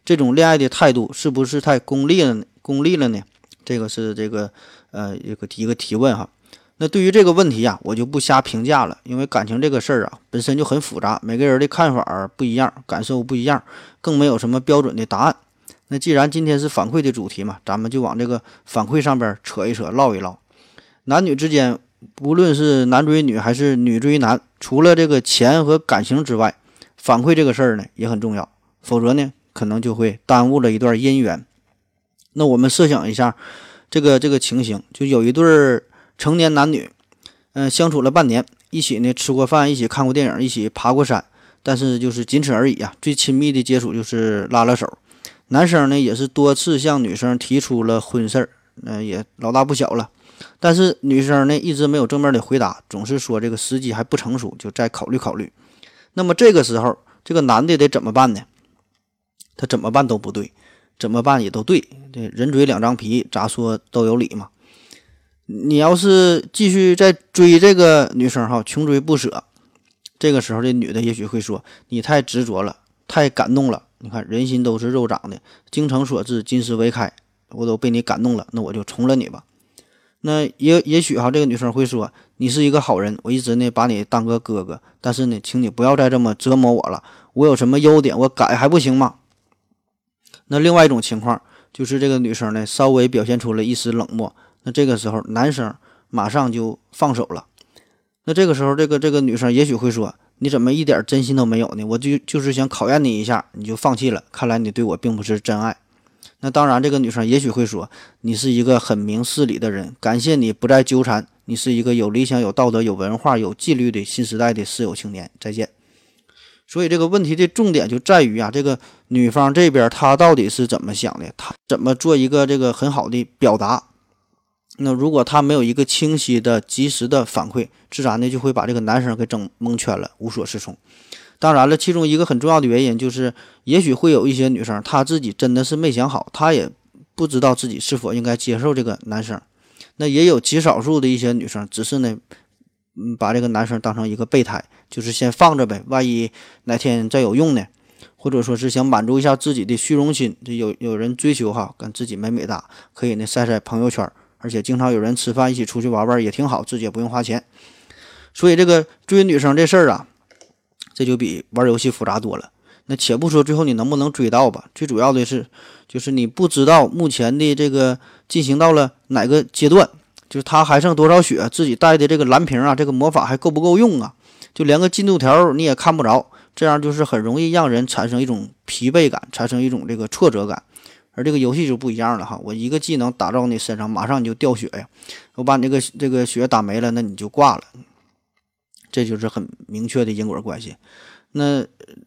这种恋爱的态度是不是太功利了呢？功利了呢？这个是这个呃一个一个提问哈。那对于这个问题呀，我就不瞎评价了，因为感情这个事儿啊，本身就很复杂，每个人的看法不一样，感受不一样，更没有什么标准的答案。那既然今天是反馈的主题嘛，咱们就往这个反馈上边扯一扯，唠一唠。男女之间，无论是男追女还是女追男，除了这个钱和感情之外，反馈这个事儿呢也很重要，否则呢，可能就会耽误了一段姻缘。那我们设想一下，这个这个情形，就有一对儿。成年男女，嗯，相处了半年，一起呢吃过饭，一起看过电影，一起爬过山，但是就是仅此而已啊。最亲密的接触就是拉拉手。男生呢也是多次向女生提出了婚事儿，嗯，也老大不小了，但是女生呢一直没有正面的回答，总是说这个时机还不成熟，就再考虑考虑。那么这个时候，这个男的得怎么办呢？他怎么办都不对，怎么办也都对。这人嘴两张皮，咋说都有理嘛。你要是继续再追这个女生哈，穷追不舍，这个时候这女的也许会说：“你太执着了，太感动了。你看人心都是肉长的，精诚所至，金石为开，我都被你感动了，那我就从了你吧。”那也也许哈，这个女生会说：“你是一个好人，我一直呢把你当个哥哥，但是呢，请你不要再这么折磨我了。我有什么优点，我改还不行吗？”那另外一种情况就是这个女生呢稍微表现出了一丝冷漠，那这个时候男生马上就放手了。那这个时候，这个这个女生也许会说：“你怎么一点真心都没有呢？我就就是想考验你一下，你就放弃了。看来你对我并不是真爱。”那当然，这个女生也许会说：“你是一个很明事理的人，感谢你不再纠缠。你是一个有理想、有道德、有文化、有纪律的新时代的四有青年。”再见。所以这个问题的重点就在于啊，这个女方这边她到底是怎么想的？她怎么做一个这个很好的表达？那如果他没有一个清晰的、及时的反馈，自然的就会把这个男生给整蒙圈了，无所适从。当然了，其中一个很重要的原因就是，也许会有一些女生，她自己真的是没想好，她也不知道自己是否应该接受这个男生。那也有极少数的一些女生，只是呢，嗯，把这个男生当成一个备胎，就是先放着呗，万一哪天再有用呢？或者说是想满足一下自己的虚荣心，就有有人追求哈，跟自己美美哒，可以呢晒晒朋友圈，而且经常有人吃饭一起出去玩玩也挺好，自己也不用花钱。所以这个追女生这事儿啊。这就比玩游戏复杂多了。那且不说最后你能不能追到吧，最主要的是，就是你不知道目前的这个进行到了哪个阶段，就是他还剩多少血，自己带的这个蓝瓶啊，这个魔法还够不够用啊？就连个进度条你也看不着，这样就是很容易让人产生一种疲惫感，产生一种这个挫折感。而这个游戏就不一样了哈，我一个技能打到你身上，马上你就掉血呀，我把你这个这个血打没了，那你就挂了。这就是很明确的因果关系。那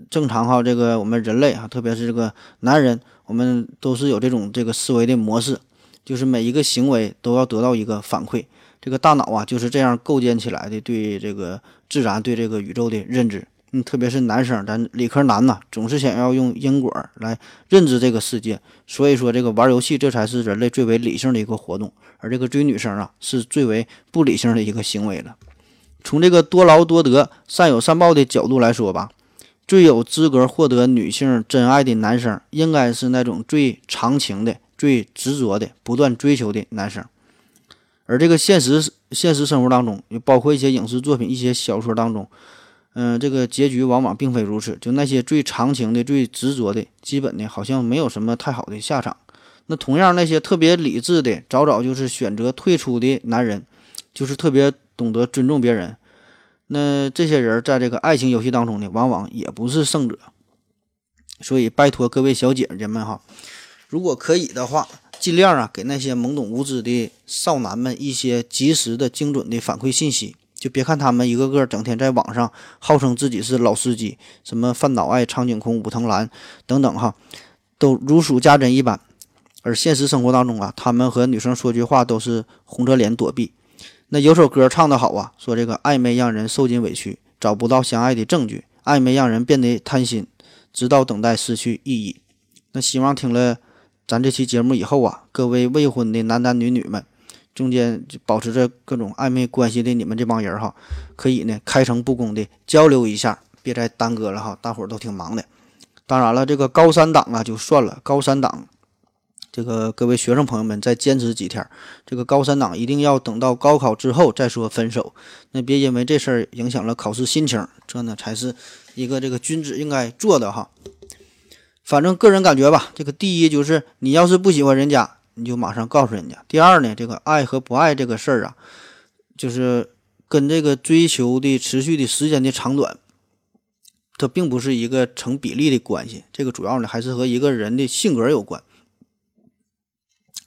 正常哈，这个我们人类哈，特别是这个男人，我们都是有这种这个思维的模式，就是每一个行为都要得到一个反馈。这个大脑啊就是这样构建起来的，对这个自然、对这个宇宙的认知。嗯，特别是男生，咱理科男呐，总是想要用因果来认知这个世界。所以说，这个玩游戏这才是人类最为理性的一个活动，而这个追女生啊，是最为不理性的一个行为了。从这个多劳多得、善有善报的角度来说吧，最有资格获得女性真爱的男生，应该是那种最长情的、最执着的、不断追求的男生。而这个现实现实生活当中，也包括一些影视作品、一些小说当中，嗯，这个结局往往并非如此。就那些最长情的、最执着的，基本呢，好像没有什么太好的下场。那同样，那些特别理智的、早早就是选择退出的男人，就是特别。懂得尊重别人，那这些人在这个爱情游戏当中呢，往往也不是胜者。所以，拜托各位小姐姐们哈，如果可以的话，尽量啊给那些懵懂无知的少男们一些及时的、精准的反馈信息。就别看他们一个个整天在网上号称自己是老司机，什么饭岛爱、苍井空、武藤兰等等哈，都如数家珍一般。而现实生活当中啊，他们和女生说句话都是红着脸躲避。那有首歌唱得好啊，说这个暧昧让人受尽委屈，找不到相爱的证据；暧昧让人变得贪心，直到等待失去意义。那希望听了咱这期节目以后啊，各位未婚的男男女女们，中间保持着各种暧昧关系的你们这帮人哈，可以呢开诚布公的交流一下，别再耽搁了哈，大伙儿都挺忙的。当然了，这个高三党啊就算了，高三党。这个各位学生朋友们，再坚持几天。这个高三党一定要等到高考之后再说分手，那别因为这事儿影响了考试心情。这呢才是一个这个君子应该做的哈。反正个人感觉吧，这个第一就是你要是不喜欢人家，你就马上告诉人家。第二呢，这个爱和不爱这个事儿啊，就是跟这个追求的持续的时间的长短，它并不是一个成比例的关系。这个主要呢还是和一个人的性格有关。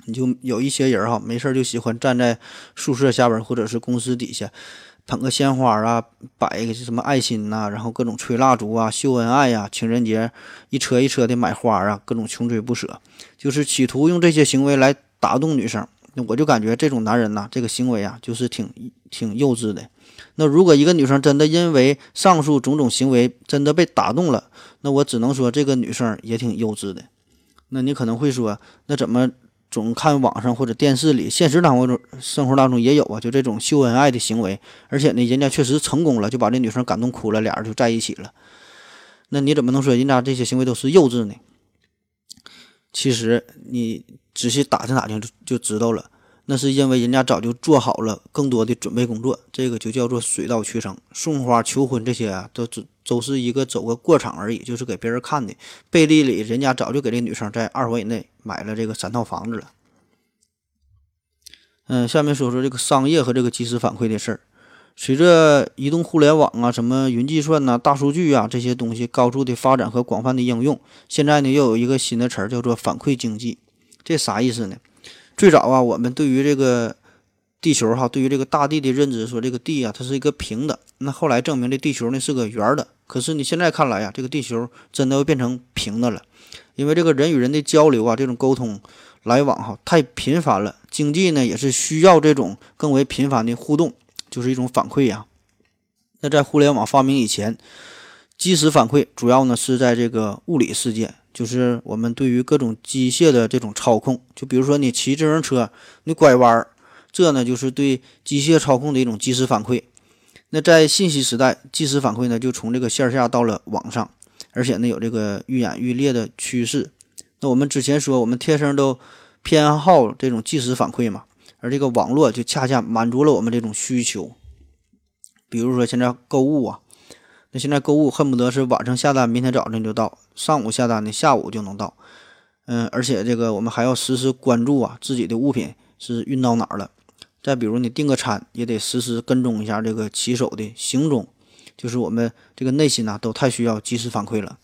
你就有一些人哈，没事就喜欢站在宿舍下边或者是公司底下，捧个鲜花啊，摆个什么爱心呐，然后各种吹蜡烛啊，秀恩爱呀，情人节一车一车的买花啊，各种穷追不舍，就是企图用这些行为来打动女生。那我就感觉这种男人呐，这个行为啊，就是挺挺幼稚的。那如果一个女生真的因为上述种种行为真的被打动了，那我只能说这个女生也挺幼稚的。那你可能会说，那怎么？总看网上或者电视里，现实当中生活当中也有啊，就这种秀恩爱的行为，而且呢，人家确实成功了，就把这女生感动哭了，俩人就在一起了。那你怎么能说人家这些行为都是幼稚呢？其实你仔细打听打听就就知道了，那是因为人家早就做好了更多的准备工作，这个就叫做水到渠成。送花、求婚这些啊，都只都是一个走个过场而已，就是给别人看的。背地里，人家早就给这女生在二环以内买了这个三套房子了。嗯，下面说说这个商业和这个即时反馈的事儿。随着移动互联网啊、什么云计算呐、大数据啊这些东西高速的发展和广泛的应用，现在呢又有一个新的词儿叫做反馈经济。这啥意思呢？最早啊，我们对于这个地球哈，对于这个大地的认知，说这个地啊它是一个平的。那后来证明这地球呢是个圆的。可是你现在看来呀，这个地球真的要变成平的了，因为这个人与人的交流啊，这种沟通来往哈太频繁了。经济呢也是需要这种更为频繁的互动。就是一种反馈呀。那在互联网发明以前，即时反馈主要呢是在这个物理世界，就是我们对于各种机械的这种操控。就比如说你骑自行车，你拐弯，这呢就是对机械操控的一种即时反馈。那在信息时代，即时反馈呢就从这个线下到了网上，而且呢有这个愈演愈烈的趋势。那我们之前说，我们天生都偏好这种即时反馈嘛。而这个网络就恰恰满足了我们这种需求，比如说现在购物啊，那现在购物恨不得是晚上下单，明天早晨就到；上午下单的，下午就能到。嗯，而且这个我们还要时时关注啊，自己的物品是运到哪儿了。再比如你订个餐，也得实时跟踪一下这个骑手的行踪，就是我们这个内心呐，都太需要及时反馈了。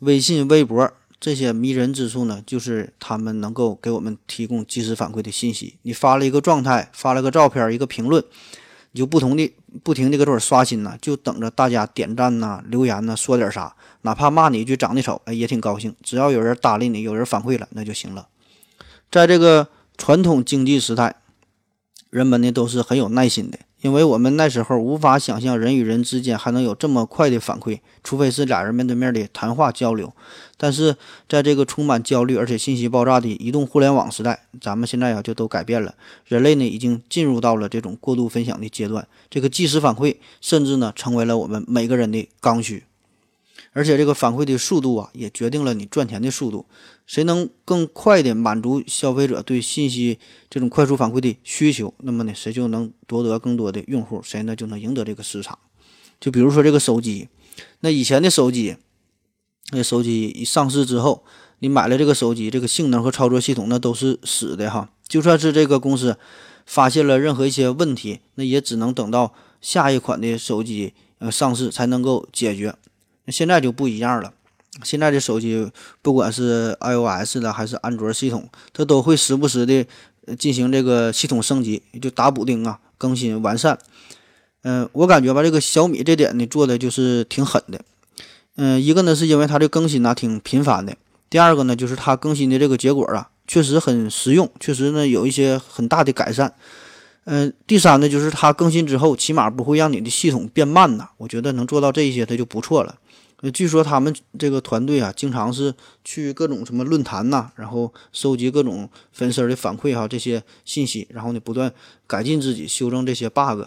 微信、微博。这些迷人之处呢，就是他们能够给我们提供及时反馈的信息。你发了一个状态，发了个照片，一个评论，你就不同的不停的搁这儿刷新呢，就等着大家点赞呐、留言呐、说点啥，哪怕骂你一句长得丑，哎，也挺高兴。只要有人搭理你，有人反馈了，那就行了。在这个传统经济时代，人们呢都是很有耐心的。因为我们那时候无法想象人与人之间还能有这么快的反馈，除非是俩人面对面的谈话交流。但是在这个充满焦虑而且信息爆炸的移动互联网时代，咱们现在呀就都改变了。人类呢已经进入到了这种过度分享的阶段，这个即时反馈甚至呢成为了我们每个人的刚需。而且这个反馈的速度啊，也决定了你赚钱的速度。谁能更快的满足消费者对信息这种快速反馈的需求，那么呢，谁就能夺得更多的用户，谁呢就能赢得这个市场。就比如说这个手机，那以前的手机，那手机一上市之后，你买了这个手机，这个性能和操作系统那都是死的哈。就算是这个公司发现了任何一些问题，那也只能等到下一款的手机呃上市才能够解决。现在就不一样了。现在的手机，不管是 iOS 的还是安卓系统，它都会时不时的进行这个系统升级，就打补丁啊，更新完善。嗯，我感觉吧，这个小米这点呢做的就是挺狠的。嗯，一个呢是因为它的更新呢挺频繁的，第二个呢就是它更新的这个结果啊确实很实用，确实呢有一些很大的改善。嗯，第三呢就是它更新之后起码不会让你的系统变慢呐，我觉得能做到这一些它就不错了。呃，据说他们这个团队啊，经常是去各种什么论坛呐，然后收集各种粉丝的反馈哈，这些信息，然后呢，不断改进自己，修正这些 bug。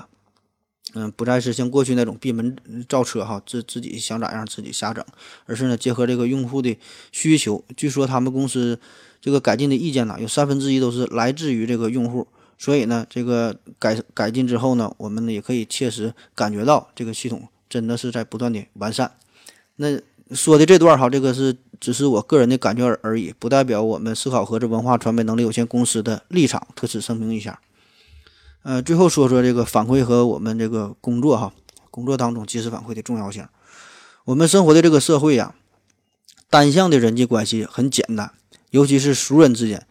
嗯，不再是像过去那种闭门造车哈，自自己想咋样自己瞎整，而是呢，结合这个用户的需求。据说他们公司这个改进的意见呢，有三分之一都是来自于这个用户，所以呢，这个改改进之后呢，我们呢也可以切实感觉到这个系统真的是在不断的完善。那说的这段哈，这个是只是我个人的感觉而已，不代表我们思考盒子文化传媒能力有限公司的立场，特此声明一下。呃，最后说说这个反馈和我们这个工作哈，工作当中及时反馈的重要性。我们生活的这个社会呀，单向的人际关系很简单，尤其是熟人之间，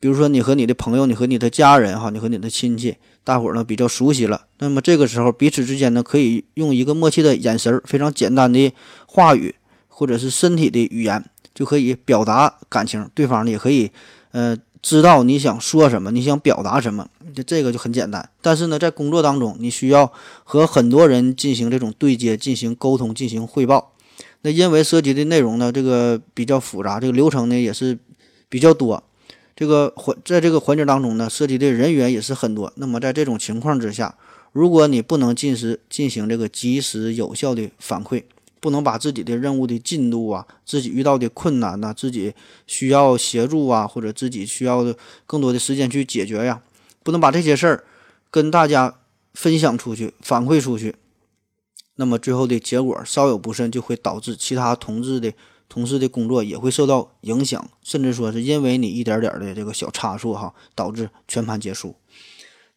比如说你和你的朋友，你和你的家人哈，你和你的亲戚。大伙儿呢比较熟悉了，那么这个时候彼此之间呢可以用一个默契的眼神，非常简单的话语或者是身体的语言就可以表达感情，对方呢也可以呃知道你想说什么，你想表达什么，就这个就很简单。但是呢，在工作当中，你需要和很多人进行这种对接、进行沟通、进行汇报，那因为涉及的内容呢这个比较复杂，这个流程呢也是比较多。这个环在这个环节当中呢，涉及的人员也是很多。那么在这种情况之下，如果你不能进时进行这个及时有效的反馈，不能把自己的任务的进度啊、自己遇到的困难呐、自己需要协助啊，或者自己需要的更多的时间去解决呀，不能把这些事儿跟大家分享出去、反馈出去，那么最后的结果稍有不慎，就会导致其他同志的同事的工作也会受到影响，甚至说是因为你一点点的这个小差错哈，导致全盘结束。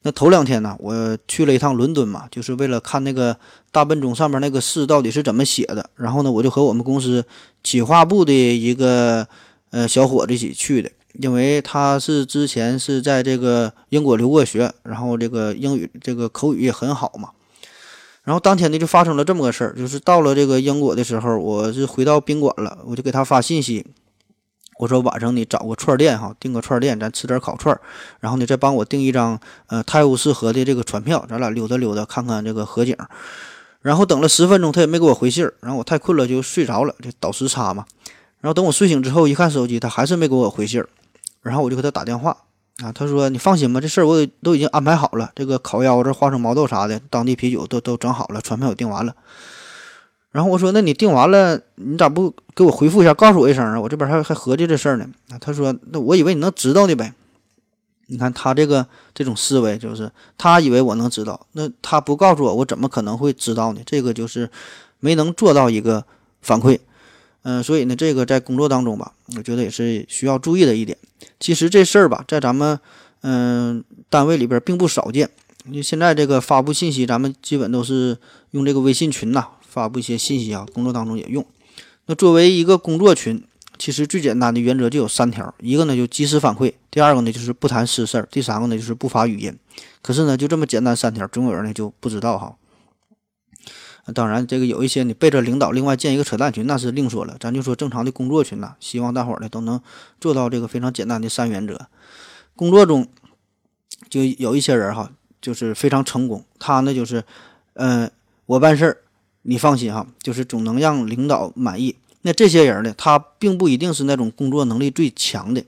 那头两天呢，我去了一趟伦敦嘛，就是为了看那个大笨钟上面那个诗到底是怎么写的。然后呢，我就和我们公司企划部的一个呃小伙子一起去的，因为他是之前是在这个英国留过学，然后这个英语这个口语也很好嘛。然后当天呢就发生了这么个事儿，就是到了这个英国的时候，我是回到宾馆了，我就给他发信息。我说晚上你找个串店哈，订个串店，咱吃点烤串儿，然后你再帮我订一张呃泰晤士河的这个船票，咱俩溜达溜达，看看这个河景。然后等了十分钟，他也没给我回信儿，然后我太困了就睡着了，就倒时差嘛。然后等我睡醒之后一看手机，他还是没给我回信儿，然后我就给他打电话啊，他说你放心吧，这事儿我都已经安排好了，这个烤腰子、花生毛豆啥的，当地啤酒都都整好了，船票也订完了。然后我说：“那你订完了，你咋不给我回复一下，告诉我一声啊？我这边还还合计这事儿呢。”他说：“那我以为你能知道的呗。”你看他这个这种思维，就是他以为我能知道，那他不告诉我，我怎么可能会知道呢？这个就是没能做到一个反馈。嗯，所以呢，这个在工作当中吧，我觉得也是需要注意的一点。其实这事儿吧，在咱们嗯单位里边并不少见。你现在这个发布信息，咱们基本都是用这个微信群呐。发布一些信息啊，工作当中也用。那作为一个工作群，其实最简单的原则就有三条：一个呢就及时反馈，第二个呢就是不谈私事儿，第三个呢就是不发语音。可是呢，就这么简单三条，总有人呢就不知道哈。当然，这个有一些你背着领导另外建一个扯淡群，那是另说了。咱就说正常的工作群呐，希望大伙儿呢都能做到这个非常简单的三原则。工作中就有一些人哈，就是非常成功，他呢就是，嗯，我办事儿。你放心哈，就是总能让领导满意。那这些人呢，他并不一定是那种工作能力最强的，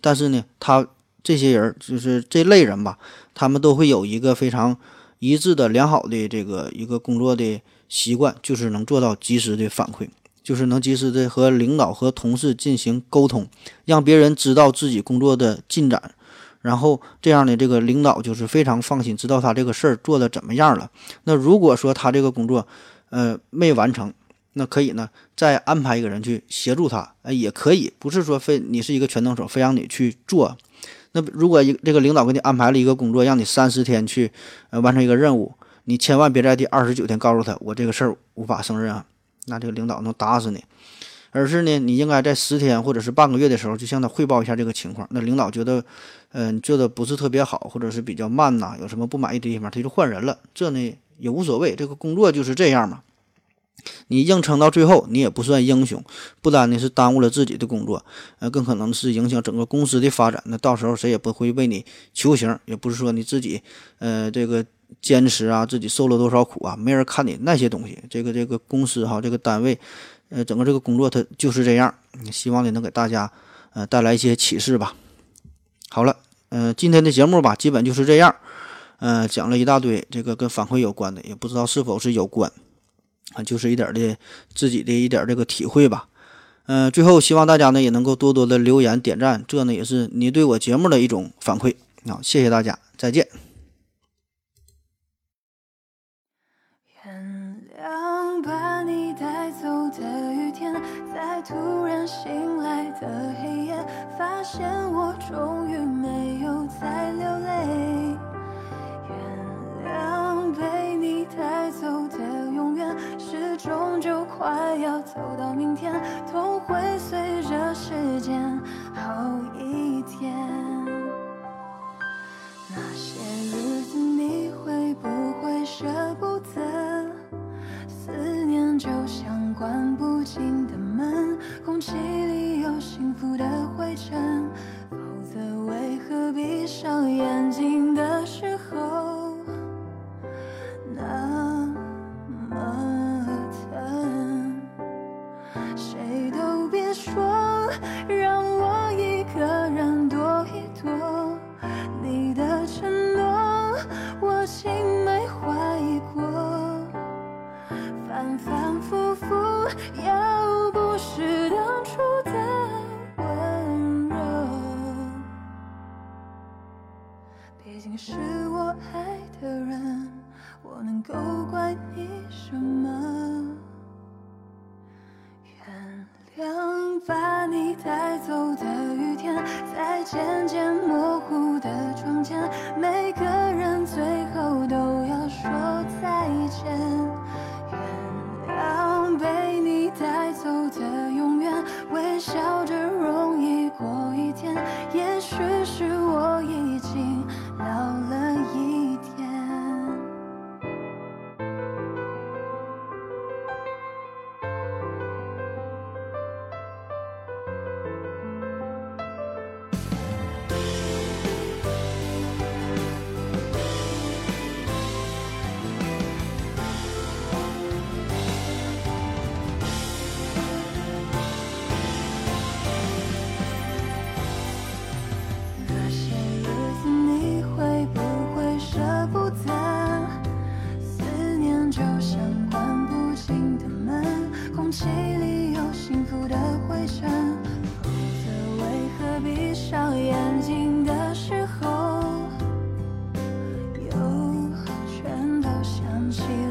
但是呢，他这些人就是这类人吧，他们都会有一个非常一致的良好的这个一个工作的习惯，就是能做到及时的反馈，就是能及时的和领导和同事进行沟通，让别人知道自己工作的进展，然后这样的这个领导就是非常放心，知道他这个事儿做的怎么样了。那如果说他这个工作，呃，没完成，那可以呢，再安排一个人去协助他，呃，也可以，不是说非你是一个全能手，非让你去做。那如果一这个领导给你安排了一个工作，让你三十天去呃完成一个任务，你千万别在第二十九天告诉他我这个事儿无法胜任啊，那这个领导能打死你。而是呢，你应该在十天或者是半个月的时候，就向他汇报一下这个情况。那领导觉得，嗯，做的不是特别好，或者是比较慢呐，有什么不满意的地方，他就换人了。这呢？也无所谓，这个工作就是这样嘛。你硬撑到最后，你也不算英雄，不单呢是耽误了自己的工作，呃，更可能是影响整个公司的发展。那到时候谁也不会为你求情，也不是说你自己，呃，这个坚持啊，自己受了多少苦啊，没人看你那些东西。这个这个公司哈，这个单位，呃，整个这个工作它就是这样。希望呢能给大家，呃，带来一些启示吧。好了，嗯，今天的节目吧，基本就是这样。嗯，讲了一大堆，这个跟反馈有关的，也不知道是否是有关，啊，就是一点的自己的一点这个体会吧。嗯，最后希望大家呢也能够多多的留言点赞，这呢也是你对我节目的一种反馈啊，谢谢大家，再见。的雨天，在突然醒来的黑夜，发现我终于没有再流泪。原谅被你带走的永远，是终究快要走到明天，痛会随着时间好一点。那些日子你会不会舍不得？思念就像关不紧的门空气里有幸福的灰尘否则为何闭上眼睛的时候那么疼谁都别说反反复复，要不是当初的温柔，毕竟是我爱的人，我能够怪你什么？原谅把你带走的雨天，在渐渐模糊。都想